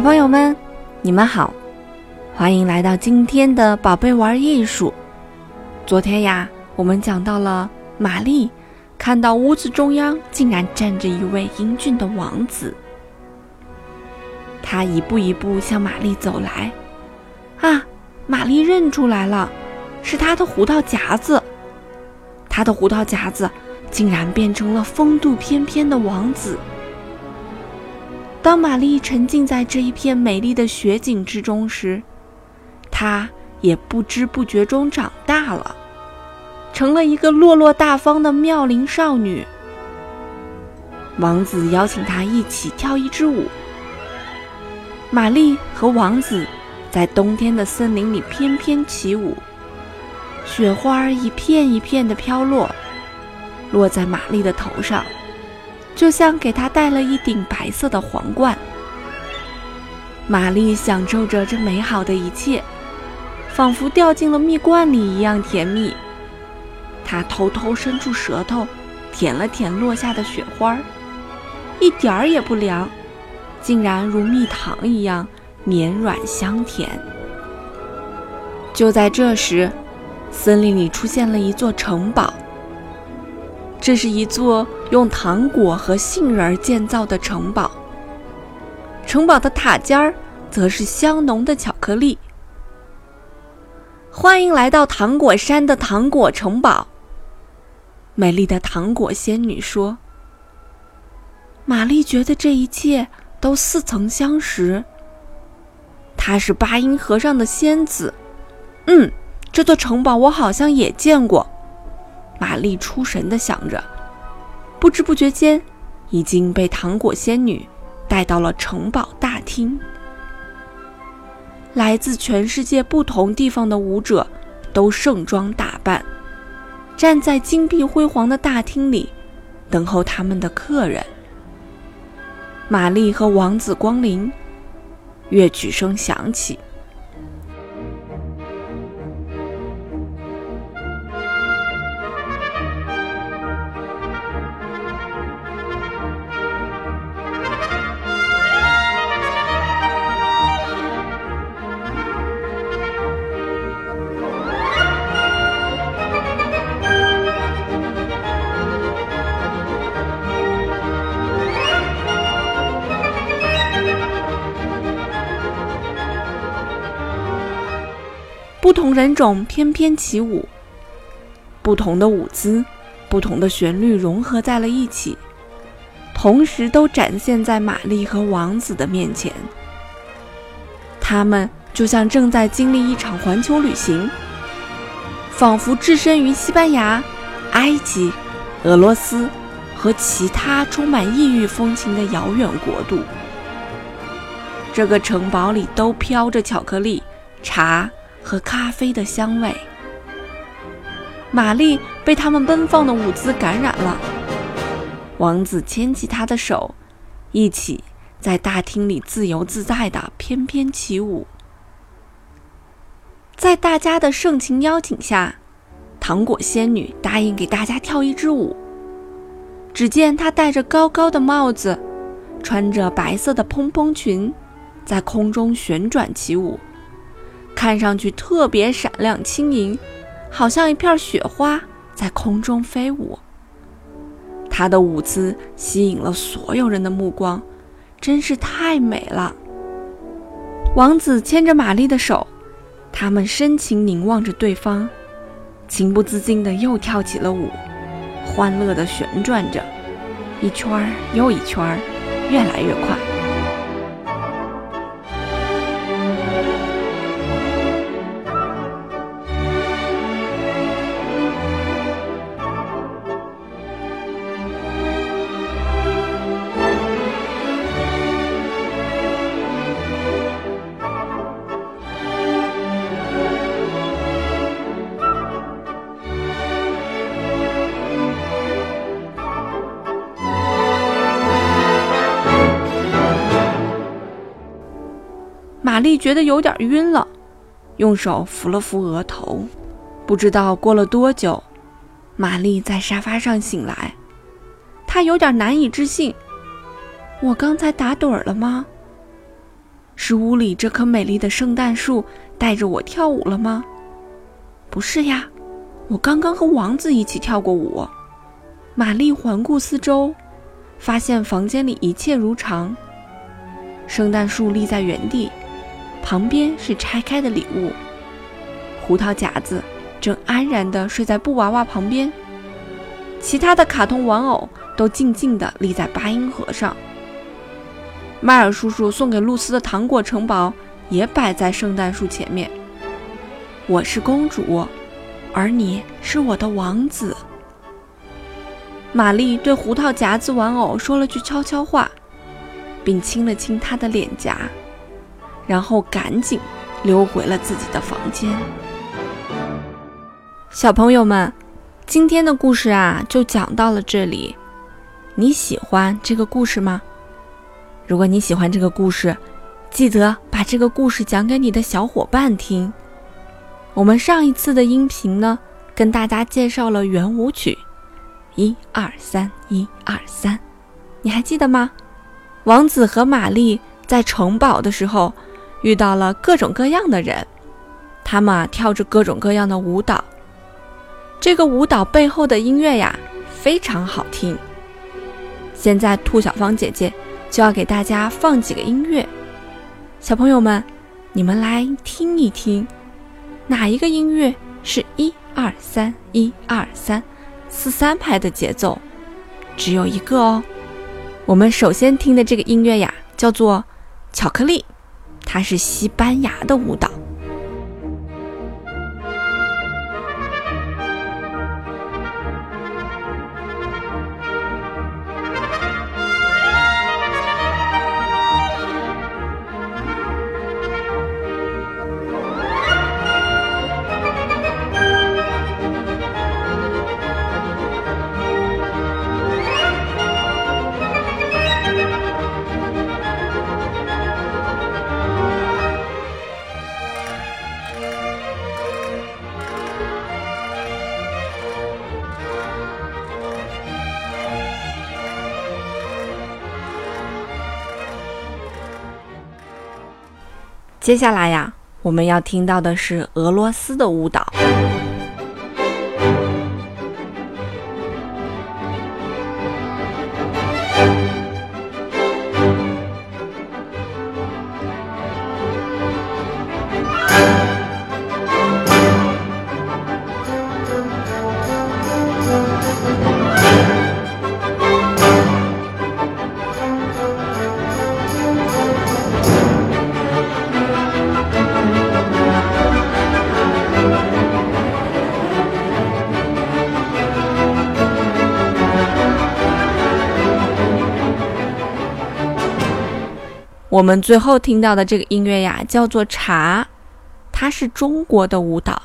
小朋友们，你们好，欢迎来到今天的宝贝玩艺术。昨天呀，我们讲到了玛丽看到屋子中央竟然站着一位英俊的王子，他一步一步向玛丽走来。啊，玛丽认出来了，是他的胡桃夹子。他的胡桃夹子竟然变成了风度翩翩的王子。当玛丽沉浸在这一片美丽的雪景之中时，她也不知不觉中长大了，成了一个落落大方的妙龄少女。王子邀请她一起跳一支舞。玛丽和王子在冬天的森林里翩翩起舞，雪花一片一片的飘落，落在玛丽的头上。就像给他戴了一顶白色的皇冠，玛丽享受着这美好的一切，仿佛掉进了蜜罐里一样甜蜜。她偷偷伸出舌头，舔了舔落下的雪花，一点儿也不凉，竟然如蜜糖一样绵软香甜。就在这时，森林里出现了一座城堡。这是一座用糖果和杏仁建造的城堡。城堡的塔尖儿则是香浓的巧克力。欢迎来到糖果山的糖果城堡。美丽的糖果仙女说：“玛丽觉得这一切都似曾相识。她是八音盒上的仙子。嗯，这座城堡我好像也见过。”玛丽出神地想着，不知不觉间，已经被糖果仙女带到了城堡大厅。来自全世界不同地方的舞者都盛装打扮，站在金碧辉煌的大厅里，等候他们的客人。玛丽和王子光临，乐曲声响起。不同人种翩翩起舞，不同的舞姿、不同的旋律融合在了一起，同时都展现在玛丽和王子的面前。他们就像正在经历一场环球旅行，仿佛置身于西班牙、埃及、俄罗斯和其他充满异域风情的遥远国度。这个城堡里都飘着巧克力、茶。和咖啡的香味，玛丽被他们奔放的舞姿感染了。王子牵起她的手，一起在大厅里自由自在地翩翩起舞。在大家的盛情邀请下，糖果仙女答应给大家跳一支舞。只见她戴着高高的帽子，穿着白色的蓬蓬裙，在空中旋转起舞。看上去特别闪亮轻盈，好像一片雪花在空中飞舞。她的舞姿吸引了所有人的目光，真是太美了。王子牵着玛丽的手，他们深情凝望着对方，情不自禁地又跳起了舞，欢乐地旋转着，一圈儿又一圈儿，越来越快。玛丽觉得有点晕了，用手扶了扶额头。不知道过了多久，玛丽在沙发上醒来，她有点难以置信：“我刚才打盹了吗？”是屋里这棵美丽的圣诞树带着我跳舞了吗？不是呀，我刚刚和王子一起跳过舞。玛丽环顾四周，发现房间里一切如常。圣诞树立在原地，旁边是拆开的礼物。胡桃夹子正安然地睡在布娃娃旁边，其他的卡通玩偶都静静地立在八音盒上。迈尔叔叔送给露丝的糖果城堡也摆在圣诞树前面。我是公主，而你是我的王子。玛丽对胡桃夹子玩偶说了句悄悄话，并亲了亲他的脸颊，然后赶紧溜回了自己的房间。小朋友们，今天的故事啊，就讲到了这里。你喜欢这个故事吗？如果你喜欢这个故事，记得把这个故事讲给你的小伙伴听。我们上一次的音频呢，跟大家介绍了圆舞曲。一二三，一二三，你还记得吗？王子和玛丽在城堡的时候遇到了各种各样的人，他们啊跳着各种各样的舞蹈。这个舞蹈背后的音乐呀，非常好听。现在兔小芳姐姐就要给大家放几个音乐，小朋友们，你们来听一听，哪一个音乐是一二三，一二三？四三拍的节奏，只有一个哦。我们首先听的这个音乐呀，叫做《巧克力》，它是西班牙的舞蹈。接下来呀，我们要听到的是俄罗斯的舞蹈。我们最后听到的这个音乐呀，叫做《茶》，它是中国的舞蹈。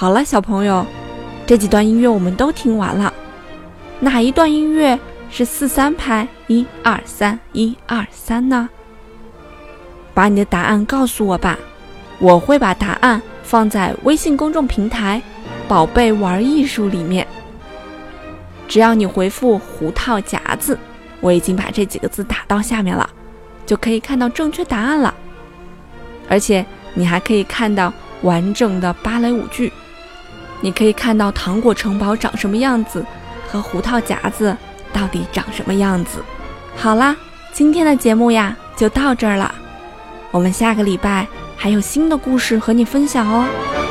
好了，小朋友，这几段音乐我们都听完了。哪一段音乐是四三拍？一二三，一二三呢？把你的答案告诉我吧，我会把答案放在微信公众平台“宝贝玩艺术”里面。只要你回复“胡桃夹子”，我已经把这几个字打到下面了，就可以看到正确答案了。而且你还可以看到完整的芭蕾舞剧。你可以看到糖果城堡长什么样子，和胡桃夹子到底长什么样子。好啦，今天的节目呀就到这儿了，我们下个礼拜还有新的故事和你分享哦。